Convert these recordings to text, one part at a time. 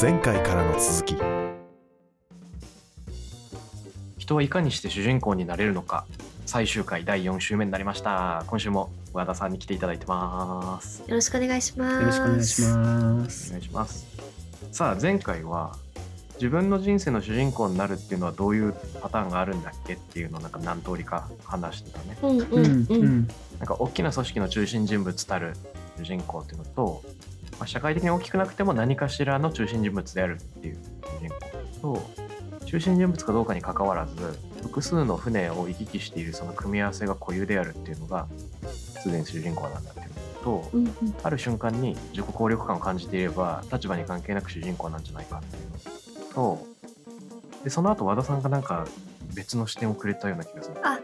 前回からの続き。人はいかにして主人公になれるのか。最終回第4週目になりました。今週も和田さんに来ていただいてます。よろしくお願いします。よろしくお願いしまおす。願いします。さあ前回は自分の人生の主人公になるっていうのはどういうパターンがあるんだっけ？っていうのをなんか何通りか話してたね。うんううん。んう。うんん。なんか大きな組織の中心人物たる主人公っていうのと、まあ、社会的に大きくなくても何かしらの中心人物であるっていう主人公と中心人物かどうかにかかわらず複数の船を行き来しているその組み合わせが固有であるっていうのがすでに主人公なんだっていうのと、うんうんある瞬間に自己効力感を感じていれば立場に関係なく主人公なんじゃないかっていうのとでその後和田さんがなんか別の視点をくれたような気がする。あ、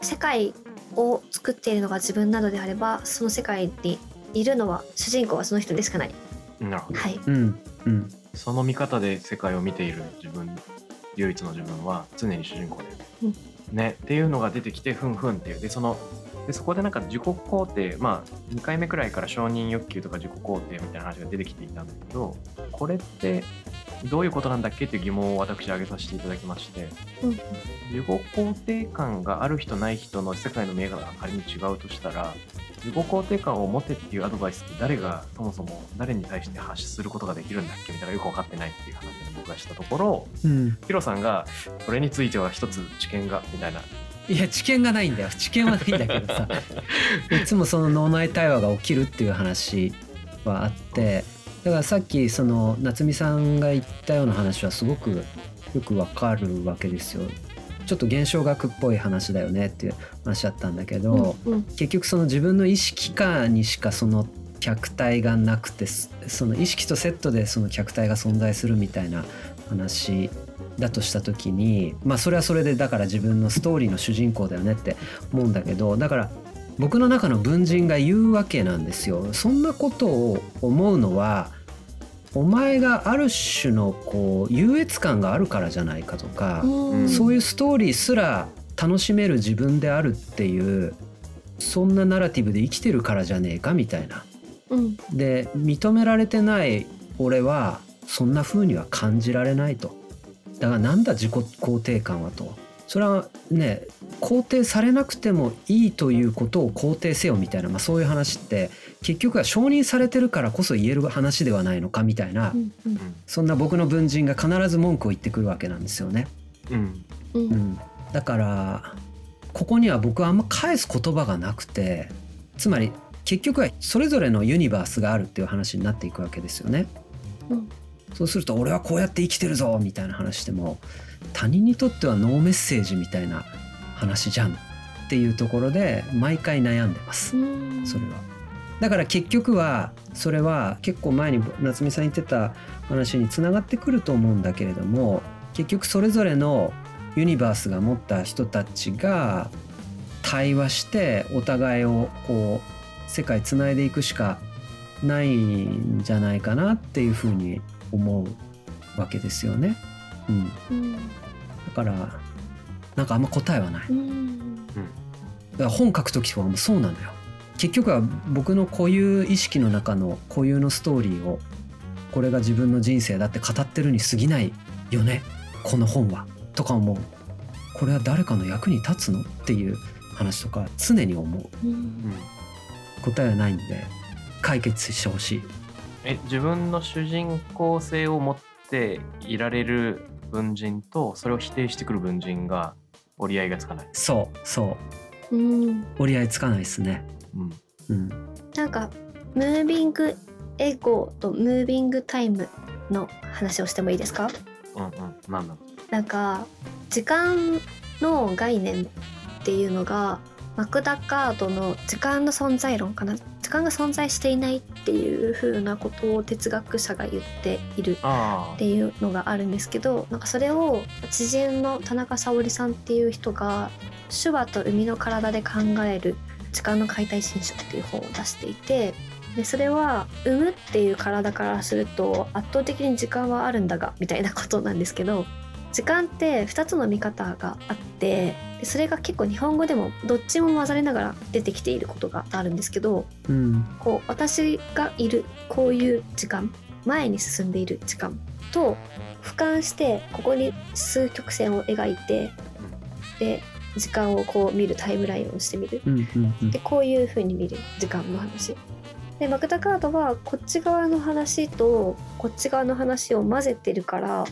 世界を作っているのが自分なのであれば、その世界にいるのは主人公はその人でしかない。なるほどはい。うんうんその見方で世界を見ている自分唯一の自分は常に主人公だよね。うんねっていうのが出てきてふんふんっていうでそのでそこでなんか自己肯定まあ2回目くらいから承認欲求とか自己肯定みたいな話が出てきていたんだけどこれってどういうことなんだっけっていう疑問を私挙げさせていただきましてうん自己肯定感がある人ない人の世界の見え方が仮に違うとしたら自己肯定感を持てっていうアドバイスって誰がそもそも誰に対して発することができるんだっけみたいなよく分かってないっていう話を僕がしたところうん。ヒロさんがそれについては一つ知見がみたいな。いや知見がないんだよ。知見はないんだけどさ。いつもその脳内対話が起きるっていう話はあってだからさっきその夏美さんが言ったような話はすごくよくわかるわけですよ。ちょっと現象学っぽい話だよねっていう話だったんだけど、うんうん結局その自分の意識下にしかその客体がなくてそその意識とセットでその客体が存在するみたいな話だとした時にまあそれはそれでだから自分のストーリーの主人公だよねって思うんだけどだから僕の中の文人が言うわけなんですよ。そんなことを思うのはお前がある種のこう優越感があるからじゃないかとか、うんそういうストーリーすら楽しめる自分であるっていうそんなナラティブで生きてるからじゃねえかみたいな。うんで認められてない俺はそんな風には感じられないと。だからなんだ自己肯定感はと。それはね肯定されなくてもいいということを肯定せよみたいな、まあ、そういう話って結局は承認されてるからこそ言える話ではないのかみたいな、うんうん。そんな僕の文人が必ず文句を言ってくるわけなんですよね。うん。うん。うん、だからここには僕はあんま返す言葉がなくてつまり結局はそれぞれのユニバースがあるっていう話になっていくわけですよね。うん。そうすると俺はこうやって生きてるぞみたいな話しても他人にとってはノーメッセージみたいな話じゃんっていうところで毎回悩んでます。うんそれは。だから結局はそれは結構前に夏美さん言ってた話につながってくると思うんだけれども結局それぞれのユニバースが持った人たちが対話してお互いをこう世界つないでいくしかないんじゃないかなっていうふうに思うわけですよね。うん、うんだからなんかあんま答えはない。うん。だから本書く時とかもそうなのよ。結局は僕の固有意識の中の固有のストーリーをこれが自分の人生だって語ってるに過ぎないよね。この本は。とか思う。これは誰かの役に立つのっていう話とか常に思う。うんうん。答えはないんで解決してほしい。え自分の主人公性を持っていられる文人とそれを否定してくる文人が折り合いがつかない。そうそう。うん。折り合いつかないですね。うん。うん。なんかムービングエゴとムービングタイムの話をしてもいいですか？うんうん。なんだろなんか時間の概念っていうのがマクダカードの時間の存在論かな？時間が存在していないっていう風なことを哲学者が言っているあっていうのがあるんですけどなんかそれを知人の田中沙織さんっていう人が「手話と海の体で考える時間の解体新書」っていう本を出していてでそれは産むっていう体からすると圧倒的に時間はあるんだがみたいなことなんですけど時間って2つの見方があってでそれが結構日本語でもどっちも混ざりながら出てきていることがあるんですけどうん。こう私がいるこういう時間前に進んでいる時間と俯瞰してここに数曲線を描いてで時間をこう見るタイムラインをしてみる。うんうんうん。でこういう風に見る時間の話。でマグダカードはこっち側の話とこっち側の話を混ぜてるから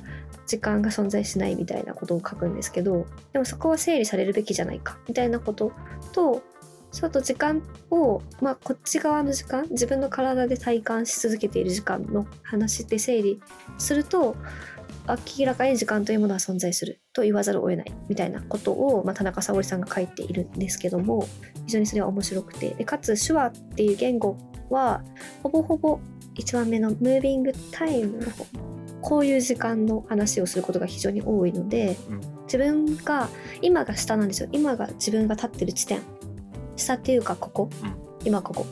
時間が存在しないみたいなことを書くんですけどでもそこは整理されるべきじゃないかみたいなこととそのと時間を、まあ、こっち側の時間自分の体で体感し続けている時間の話で整理すると明らかに時間というものは存在すると言わざるを得ないみたいなことを、まあ、田中沙織さんが書いているんですけども非常にそれは面白くてでかつ手話っていう言語はほぼほぼ1番目のムービングタイムの方こういう時間の話をすることが非常に多いので、うん。自分が今が下なんですよ。今が自分が立ってる地点。下っていうかここ、うん。今ここ。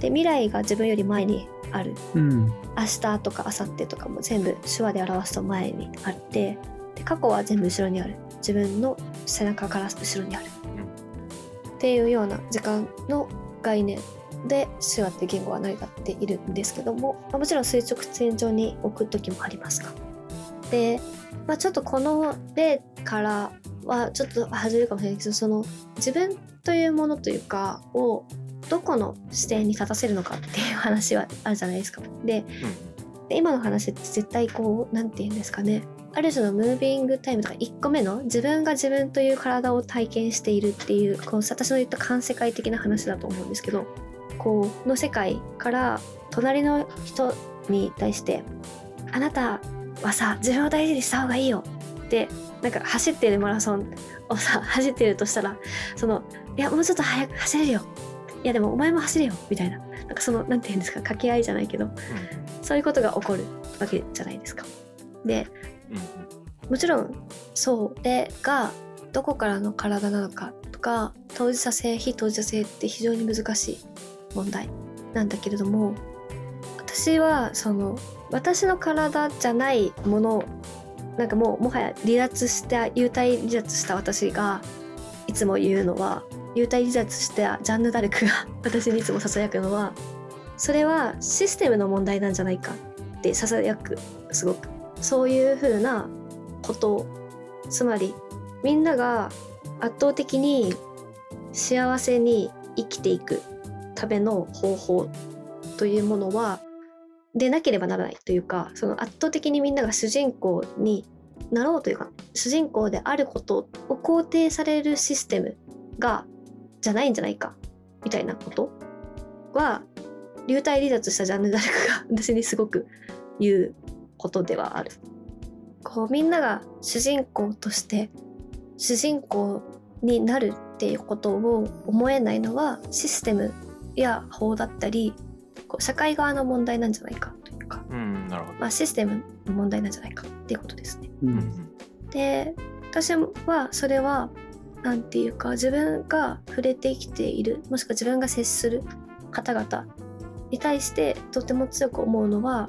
で未来が自分より前にある。うん。明日とか明後日とかも全部手話で表すと前にあってで過去は全部後ろにある。自分の背中から後ろにある、っていうような時間の概念で手話って言語は成り立っているんですけども、まあもちろん垂直線上に置く時もありますがで、まあ、ちょっとこの例からはちょっと外れるかもしれないけどその自分というものというかをどこの視点に立たせるのかっていう話はあるじゃないですか。でで今の話って絶対こう何て言うんですかね。ある種のムービングタイムとか1個目の自分が自分という体を体験しているっていうこう私の言った環世界的な話だと思うんですけどこうの世界から隣の人に対して「あなたはさ自分を大事にした方がいいよ」ってなんか走ってるマラソンをさ走ってるとしたらその「いやもうちょっと早く走れるよ」いやでもお前も走れよみたいな。なんかそのなんて言うんですか掛け合いじゃないけどそういうことが起こるわけじゃないですか。でうんうん。もちろんそれがどこからの体なのかとか当事者性非当事者性って非常に難しい問題なんだけれども私はその私の体じゃないものなんかもうもはや離脱した幽体離脱した私がいつも言うのは幽体離脱したジャンヌ・ダルクが私にいつもささやくのはそれはシステムの問題なんじゃないかってささやくすごく。そういうふうなことつまりみんなが圧倒的に幸せに生きていく。ための方法というものはでなければならないというかその圧倒的にみんなが主人公になろうというか主人公であることを肯定されるシステムがじゃないんじゃないかみたいなことは流体離脱したジャンヌ・ダル誰かが 私にすごく言うことではある。こうみんなが主人公として主人公になるっていうことを思えないのはシステムや法だったりこう社会側の問題なんじゃないかというか、うんなるほど。まあ、システムの問題なんじゃないかっていうことですね。ううんん。で私はそれはなんていうか自分が触れてきているもしくは自分が接する方々に対してとても強く思うのは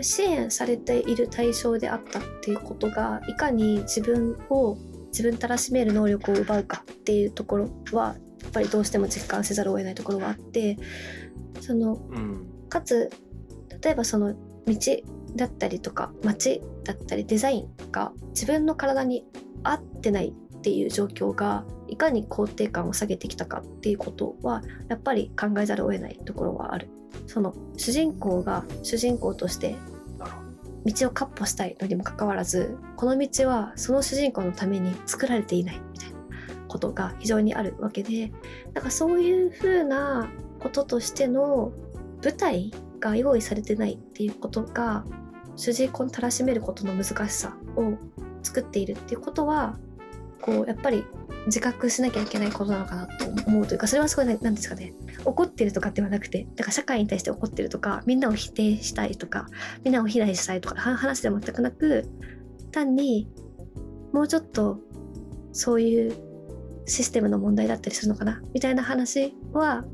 支援されている対象であったっていうことがいかに自分を自分たらしめる能力を奪うかっていうところはやっぱりどうしても実感せざるを得ないところがあってそのうんかつ例えばその道だったりとか街だったりデザインが自分の体に合ってないっていう状況がいかに肯定感を下げてきたかっていうことはやっぱり考えざるを得ないところはある。その主人公が主人公として道を闊歩したいのにもかかわらずこの道はその主人公のために作られていないみたいなことが非常にあるわけでなんかそういうふうなこととしての舞台が用意されてないっていうことが主人公にたらしめることの難しさを作っているっていうことはこうやっぱり自覚しなきゃいけないことなのかなと思うというかそれはすごい何ですかね怒ってるとかではなくてだから社会に対して怒ってるとかみんなを否定したいとかみんなを非難したいとか話では全くなく単にもうちょっとそういうシステムの問題だったりするのかな？みたいな話は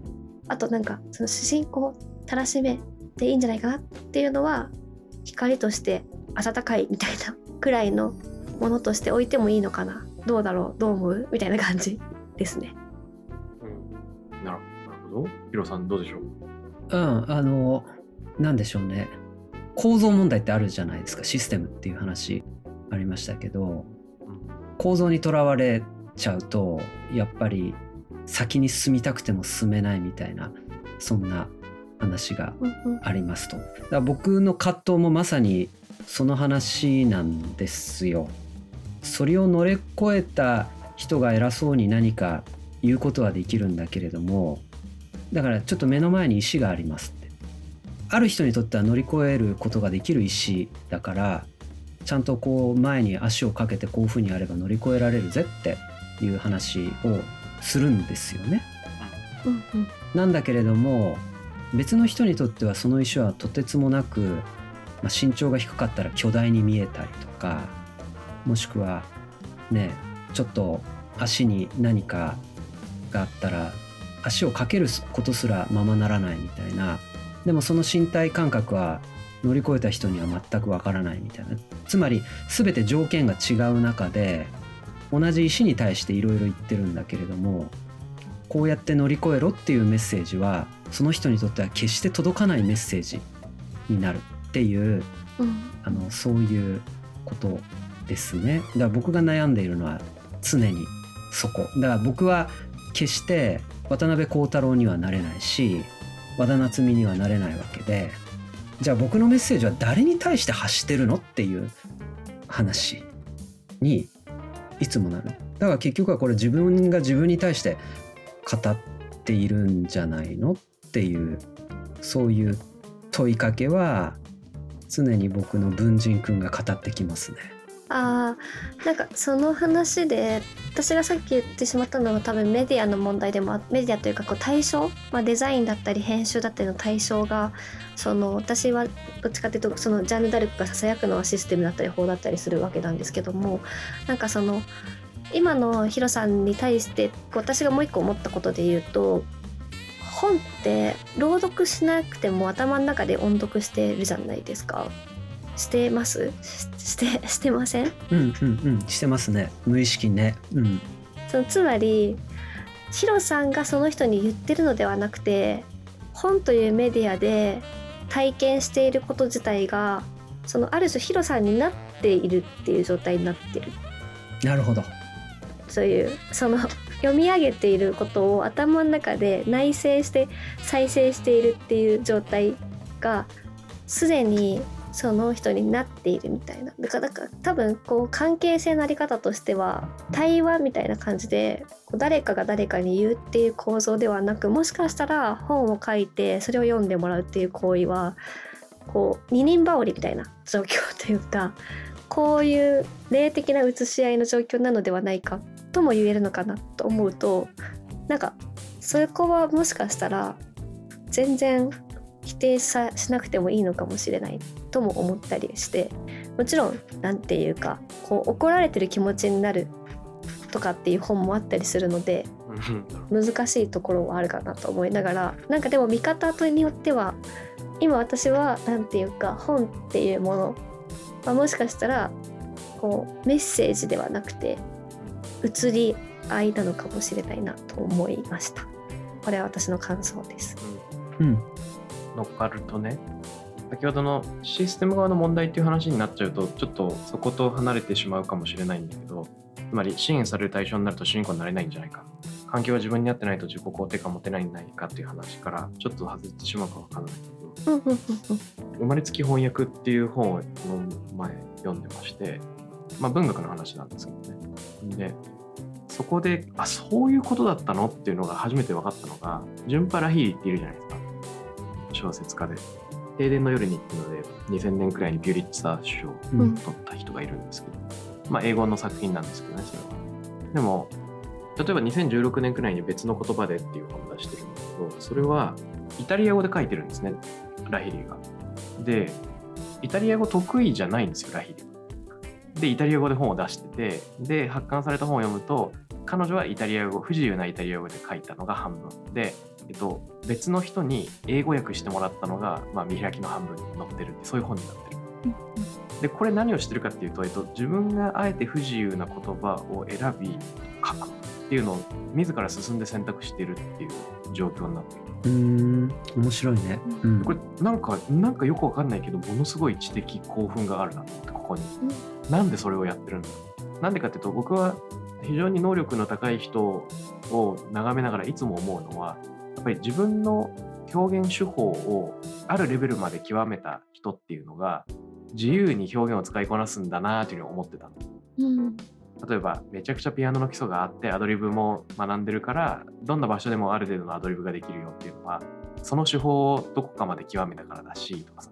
あとなんかその主人公たらしめでいいんじゃないかなっていうのは光として温かいみたいなくらいのものとして置いてもいいのかな？どうだろう？どう思う？みたいな感じですね。うん。なるほどなるほど。ヒロさんどうでしょう？うんあのなんでしょうね。構造問題ってあるじゃないですかシステムっていう話ありましたけど。構造にとらわれちゃうとやっぱり先に進みたくても進めないみたいなそんな話がありますと。だから僕の葛藤もまさにその話なんですよ。それを乗り越えた人が偉そうに何か言うことはできるんだけれどもだからちょっと目の前に石がありますってある人にとっては乗り越えることができる石だからちゃんとこう前に足をかけてこういうふうにやれば乗り越えられるぜっていう話をするんですよね。うんうんなんだけれども別の人にとってはその石はとてつもなく、まあ、身長が低かったら巨大に見えたりとかもしくはねちょっと足に何かがあったら足をかけることすらままならないみたいなでもその身体感覚は乗り越えた人には全くわからないみたいなつまり全て条件が違う中で同じ石に対していろいろ言ってるんだけれどもこうやって乗り越えろっていうメッセージはその人にとっては決して届かないメッセージになるっていううん。あのそういうことですね。だから僕が悩んでいるのは常にそこ。だから僕は決して渡辺幸太郎にはなれないし和田夏美にはなれないわけでじゃあ僕のメッセージは誰に対して発してるのっていう話にいつもなるだから結局はこれ自分が自分に対して語っているんじゃないのっていうそういう問いかけは常に僕の文人君が語ってきますね。あなんかその話で私がさっき言ってしまったのは多分メディアの問題でもメディアというかこう対象、まあ、デザインだったり編集だったりの対象がその私はどっちかっていうとそのジャンヌ・ダルクがささやくのはシステムだったり法だったりするわけなんですけどもなんかその今のヒロさんに対して私がもう一個思ったことで言うと本って朗読しなくても頭の中で音読してるじゃないですか。してます？ししてしてません？うんうんうん。してますね。無意識にね。うん。そのつまりヒロさんがその人に言ってるのではなくて本というメディアで体験していること自体がそのある種ヒロさんになっているっていう状態になってる。なるほど。そういうその読み上げていることを頭の中で内省して再生しているっていう状態がすでにその人になっているみたいな。だからだか多分こう関係性のあり方としては対話みたいな感じで誰かが誰かに言うっていう構造ではなくもしかしたら本を書いてそれを読んでもらうっていう行為はこう二人羽織みたいな状況というかこういう霊的な写し合いの状況なのではないかとも言えるのかなと思うとなんかそこはもしかしたら全然否定さしなくてもいいのかもしれないとも思ったりしてもちろんなんていうかこう怒られてる気持ちになるとかっていう本もあったりするので難しいところはあるかなと思いながらなんかでも見方によっては今私はなんていうか本っていうもの、まあ、もしかしたらこうメッセージではなくて移り合いなのかもしれないなと思いました。これは私の感想です。うん。乗っかるとね先ほどのシステム側の問題っていう話になっちゃうとちょっとそこと離れてしまうかもしれないんだけどつまり支援される対象になると主人公になれないんじゃないか環境が自分に合ってないと自己肯定感持てないんじゃないかっていう話からちょっと外れてしまうかわからないけど生まれつき翻訳っていう本をこの前読んでまして、まあ、文学の話なんですけどね。でそこであそういうことだったのっていうのが初めて分かったのがジュンパ・ラヒーリっているじゃないですか小説家で「停電の夜に」っていうので2000年くらいにビュリッツァー賞をうん取った人がいるんですけど、まあ英語の作品なんですけどねそれは。でも例えば2016年くらいに別の言葉でっていう本を出してるんだけどそれはイタリア語で書いてるんですねラヒリーが。でイタリア語得意じゃないんですよラヒリ。でイタリア語で本を出しててで発刊された本を読むと彼女はイタリア語不自由なイタリア語で書いたのが半分で、えっと、別の人に英語訳してもらったのが、まあ、見開きの半分に載ってるってそういう本になってる。でこれ何をしてるかっていうと、えっと、自分があえて不自由な言葉を選び書くっていうのを自ら進んで選択してるっていう状況になってる。うん面白いね。うんこれなんかなんかよくわかんないけどものすごい知的興奮があるなってここに、なんでそれをやってるんだなんでかっていうと僕は非常に能力の高い人を眺めながらいつも思うのはやっぱり自分の表現手法をあるレベルまで極めた人っていうのが自由に表現を使いこなすんだなというふうに思ってたの。うん例えばめちゃくちゃピアノの基礎があってアドリブも学んでるからどんな場所でもある程度のアドリブができるよっていうのはその手法をどこかまで極めたからだしとかさ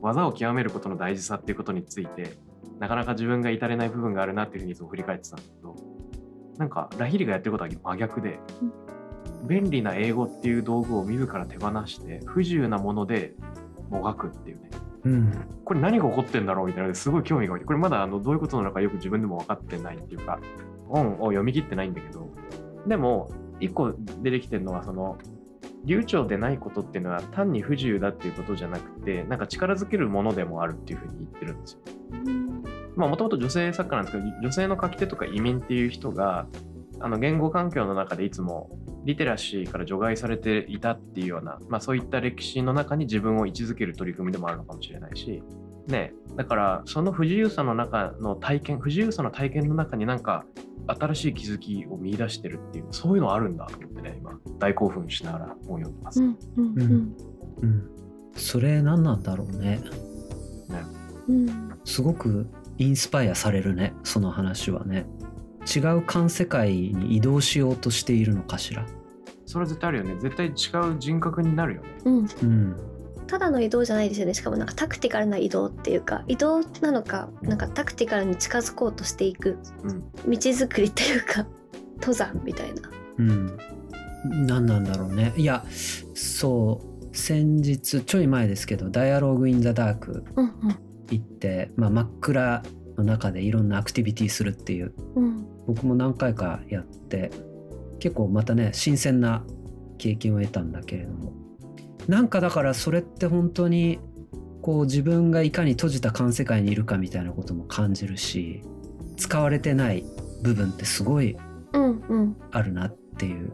技を極めることの大事さっていうことについてなかなか自分が至れない部分があるなっていうふうにいつも振り返ってたんだけどなんかラヒリがやってることは真逆で便利な英語っていう道具を自ら手放して不自由なものでもがくっていうね。うん。これ何が起こってんだろうみたいなのですごい興味が湧いてこれまだあのどういうことなのかよく自分でも分かってないっていうか本を読み切ってないんだけどでも一個出てきてるのはその流暢でないことっていうのは単に不自由だっていうことじゃなくてなんか力づけるものでもあるっていうふうに言ってるんですよ。まあもともと女性作家なんですけど女性の書き手とか移民っていう人があの言語環境の中でいつもリテラシーから除外されていたっていうような、まあ、そういった歴史の中に自分を位置づける取り組みでもあるのかもしれないし、ね、だからその不自由さの中の体験不自由さの体験の中になんか新しい気づきを見出してるっていうそういうのあるんだと思ってね今大興奮しながら本読んでます。うんうんうん。うんそれ何なんだろうね。うん。すごくインスパイアされるね。その話はね。違う環世界に移動しようとしているのかしら。それは絶対あるよね。絶対違う人格になるよね。うん。うん。ただの移動じゃないですよね。しかもなんかタクティカルな移動っていうか移動なのかなんかタクティカルに近づこうとしていくうん、道づくりっていうか登山みたいな。うん、何なんだろうね。いやそう。先日ちょい前ですけど「ダイアログ・イン・ザ・ダークうん」行って、まあ、真っ暗の中でいろんなアクティビティするっていう。うん。うん僕も何回かやって結構またね新鮮な経験を得たんだけれども。なんかだからそれって本当にこう自分がいかに閉じた環世界にいるかみたいなことも感じるし使われてない部分ってすごいあるなっていう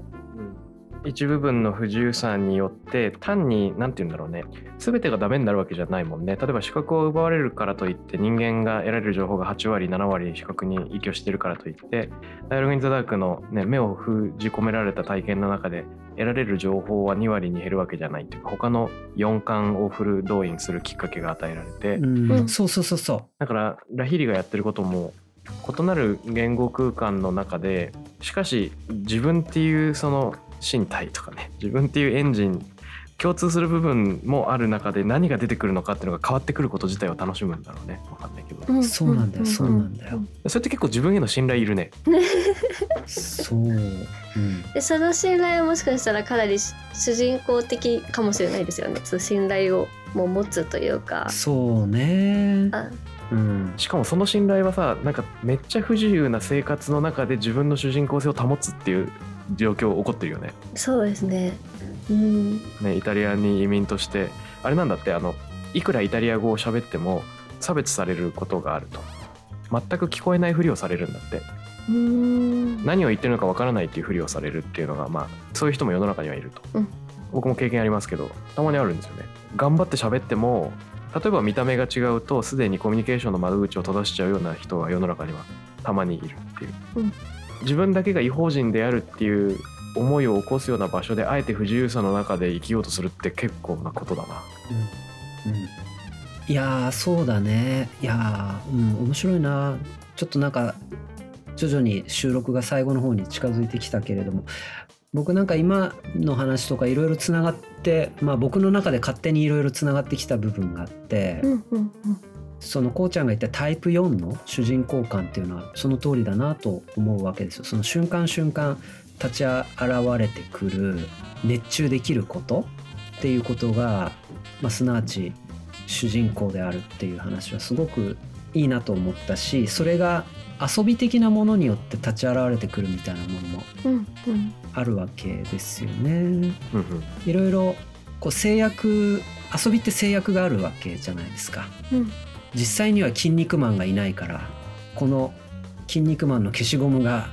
一部分の不自由さによって単に何て言うんだろうね。全てがダメになるわけじゃないもんね。例えば視覚を奪われるからといって人間が得られる情報が8割7割視覚に依拠してるからといって「ダイアログ・イン・ザ・ダークの」ね、目を封じ込められた体験の中で得られる情報は2割に減るわけじゃないっていうか他の4感をフル動員するきっかけが与えられて、うん。うんそうそうそう。そだからラヒリがやってることも異なる言語空間の中でしかし自分っていうその身体とかね自分っていうエンジン共通する部分もある中で何が出てくるのかっていうのが変わってくること自体を楽しむんだろうね。分かんないけど、うんそうなんだよ。そうなんだよ。それって結構自分への信頼いるね。うそう、うん、でその信頼はもしかしたらかなりし主人公的かもしれないですよね。その信頼をもう持つというか。そうね。あ。うん。しかもその信頼はさなんかめっちゃ不自由な生活の中で自分の主人公性を保つっていう状況起こってるよね。そうですね。うん。ねイタリアに移民としてあれなんだってあのいくらイタリア語を喋っても差別されることがあると。全く聞こえないふりをされるんだって。うん。何を言ってるのかわからないっていうふりをされるっていうのがまあそういう人も世の中にはいると、うん。僕も経験ありますけどたまにあるんですよね。頑張って喋っても例えば見た目が違うとすでにコミュニケーションの窓口を閉ざしちゃうような人が世の中にはたまにいるっていう、うん自分だけが違法人であるっていう思いを起こすような場所であえて不自由さの中で生きようとするって結構なことだな。うん。いやーそうだね。いやーうん。面白いな。ちょっとなんか徐々に収録が最後の方に近づいてきたけれども。僕なんか今の話とかいろいろつながってまあ僕の中で勝手にいろいろつながってきた部分があって、うんうんそのこうちゃんが言ったタイプ4の主人公感っていうのはその通りだなと思うわけですよ。その瞬間瞬間立ち現れてくる熱中できることっていうことが、まあ、すなわち主人公であるっていう話はすごくいいなと思ったしそれが遊び的なものによって立ち現れてくるみたいなものもあるわけですよね。いろいろこう制約遊びって制約があるわけじゃないですか。うん実際には筋肉マンがいないからこの筋肉マンの消しゴムが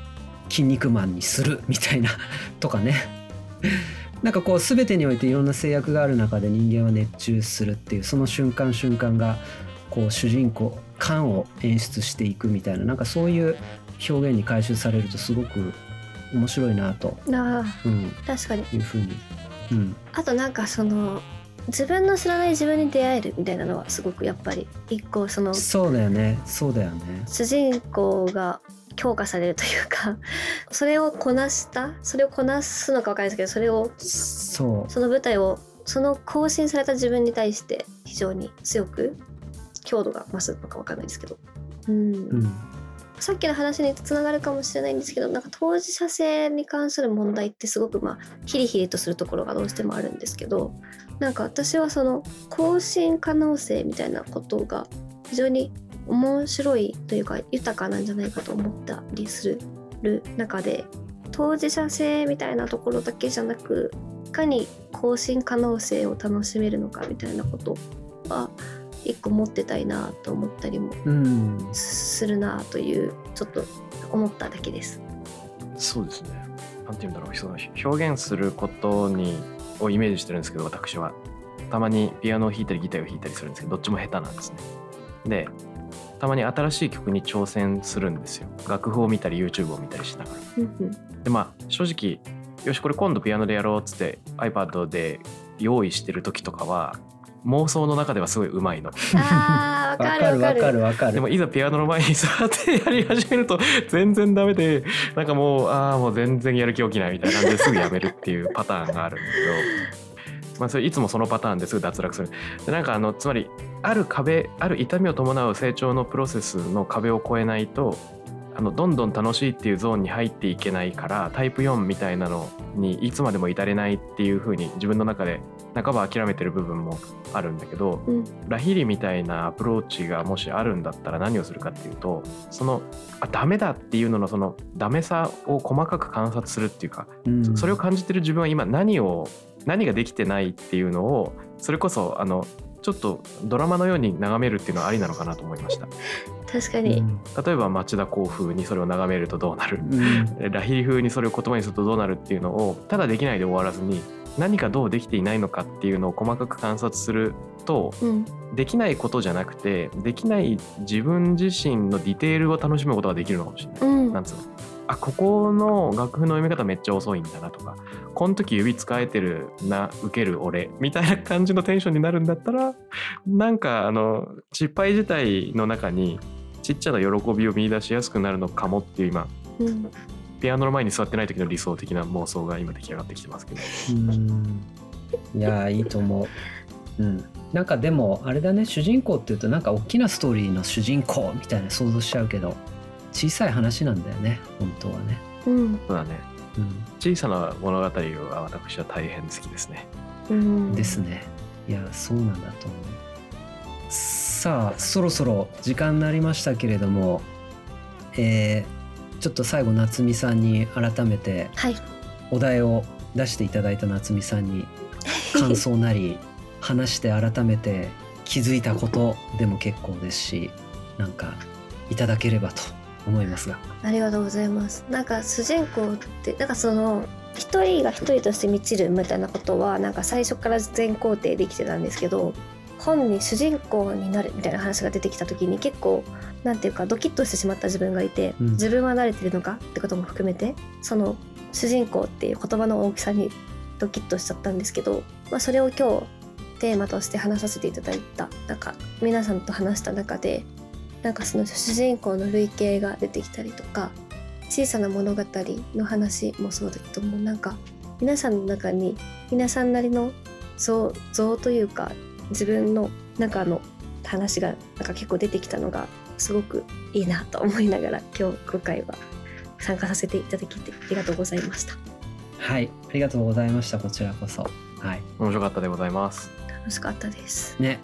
筋肉マンにするみたいな とかね。なんかこう全てにおいていろんな制約がある中で人間は熱中するっていうその瞬間瞬間がこう主人公感を演出していくみたいななんかそういう表現に回収されるとすごく面白いなと、あうん、ー確かに。いうふうに、うん、あとなんかその自分の知らない自分に出会えるみたいなのはすごくやっぱり一個そのそうだよね。そうだよね。主人公が強化されるというか それをこなしたそれをこなすのか分かんないですけどそれをそう。その舞台をその更新された自分に対して非常に強く強度が増すのか分かんないですけど、うん。うん。さっきの話につながるかもしれないんですけどなんか当事者性に関する問題ってすごくまあヒリヒリとするところがどうしてもあるんですけどなんか私はその更新可能性みたいなことが非常に面白いというか豊かなんじゃないかと思ったりする中で当事者性みたいなところだけじゃなくいかに更新可能性を楽しめるのかみたいなことは一個持ってたいなと思ったりもするなというちょっと思っただけです。そうですね。なんて言うんだろう、表現することにをイメージしてるんですけど、私は。たまにピアノを弾いたりギターを弾いたりするんですけど、どっちも下手なんですね。で、たまに新しい曲に挑戦するんですよ。楽譜を見たり YouTube を見たりしながら。で、まあ正直、よし、これ今度ピアノでやろうっつって iPad で用意してる時とかは、妄想の中ではすごい上手いの。わわかるわかるわかる。でもいざピアノの前に座ってやり始めると全然ダメでなんかもうああもう全然やる気起きないみたいな感じですぐやめるっていうパターンがあるんだけど、まあ、それいつもそのパターンですぐ脱落する。でなんかあのつまりある壁ある痛みを伴う成長のプロセスの壁を越えないとあのどんどん楽しいっていうゾーンに入っていけないからタイプ4みたいなのにいつまでも至れないっていう風に自分の中で半ば諦めてる部分もあるんだけど、うん。ラヒリみたいなアプローチがもしあるんだったら何をするかっていうとそのあダメだっていうののそのダメさを細かく観察するっていうか、うん。それを感じてる自分は今何を何ができてないっていうのをそれこそあのちょっとドラマのように眺めるっていうのはありなのかなと思いました。確かに、うん。例えば町田公風にそれを眺めるとどうなるうんラヒリ風にそれを言葉にするとどうなるっていうのをただできないで終わらずに何かどうできていないのかっていうのを細かく観察するとうん。できないことじゃなくてできない自分自身のディテールを楽しむことができるのかもしれない。うん。なんつうの？あここの楽譜の読み方めっちゃ遅いんだなとかこの時指使えてるな受ける俺みたいな感じのテンションになるんだったらなんかあの失敗自体の中にちっちゃな喜びを見出しやすくなるのかもっていう今。うんピアノの前に座ってない時の理想的な妄想が今出来上がってきてますけどうんいやーいいと思う。うん、なんかでもあれだね主人公っていうとなんか大きなストーリーの主人公みたいな想像しちゃうけど小さい話なんだよね本当はね。うんそうだねうん、小さな物語は私は大変好きですねうんですね。いやそうなんだと思う。さあそろそろ時間になりましたけれども、えーちょっと最後夏美さんに改めてはいお題を出していただいた夏美さんに感想なり話して改めて気づいたことでも結構ですしなんかいただければと思いますが。ありがとうございますなんか主人公ってなんかその一人が一人として満ちるみたいなことはなんか最初から全肯定できてたんですけど本に主人公になるみたいな話が出てきた時に結構なんていうかドキッとしてしまった自分がいて、うん。自分は慣れてるのかってことも含めてその主人公っていう言葉の大きさにドキッとしちゃったんですけど、まあ、それを今日テーマとして話させていただいたなんか皆さんと話した中でなんかその主人公の類型が出てきたりとか小さな物語の話もそうだけどもなんか皆さんの中に皆さんなりの像像というか自分の中の話がなんか結構出てきたのがすごくいいなと思いながら今日今回は参加させていただきありがとうございました。はいありがとうございましたこちらこそ。はい。面白かったでございます。楽しかったです。ね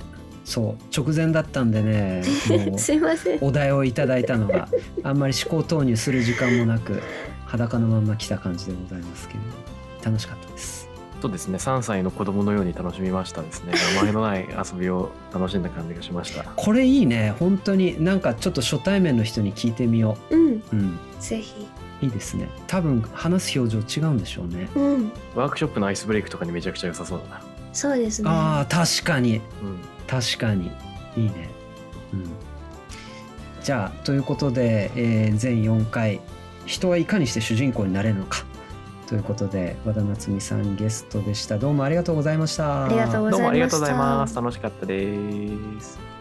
そう直前だったんでね すいません。お題をいただいたのがあんまり思考投入する時間もなく裸のまんま来た感じでございますけれど楽しかったです。そうですね3歳の子供のように楽しみましたですね。名 前のない遊びを楽しんだ感じがしました。これいいね。本当になんかちょっと初対面の人に聞いてみよう。ん。う。うん。ぜひ。いいですね。多分話す表情違うんでしょうね。うん。ワークショップのアイスブレイクとかにめちゃくちゃ良さそうだな。そうですね。あー確かに。うん。確かに。いいね。うん。じゃあということで、えー全4回。人はいかにして主人公になれるのかということで和田夏美さんゲストでした。どうもありがとうございました。ありがとうございました。どうもありがとうございます。楽しかったです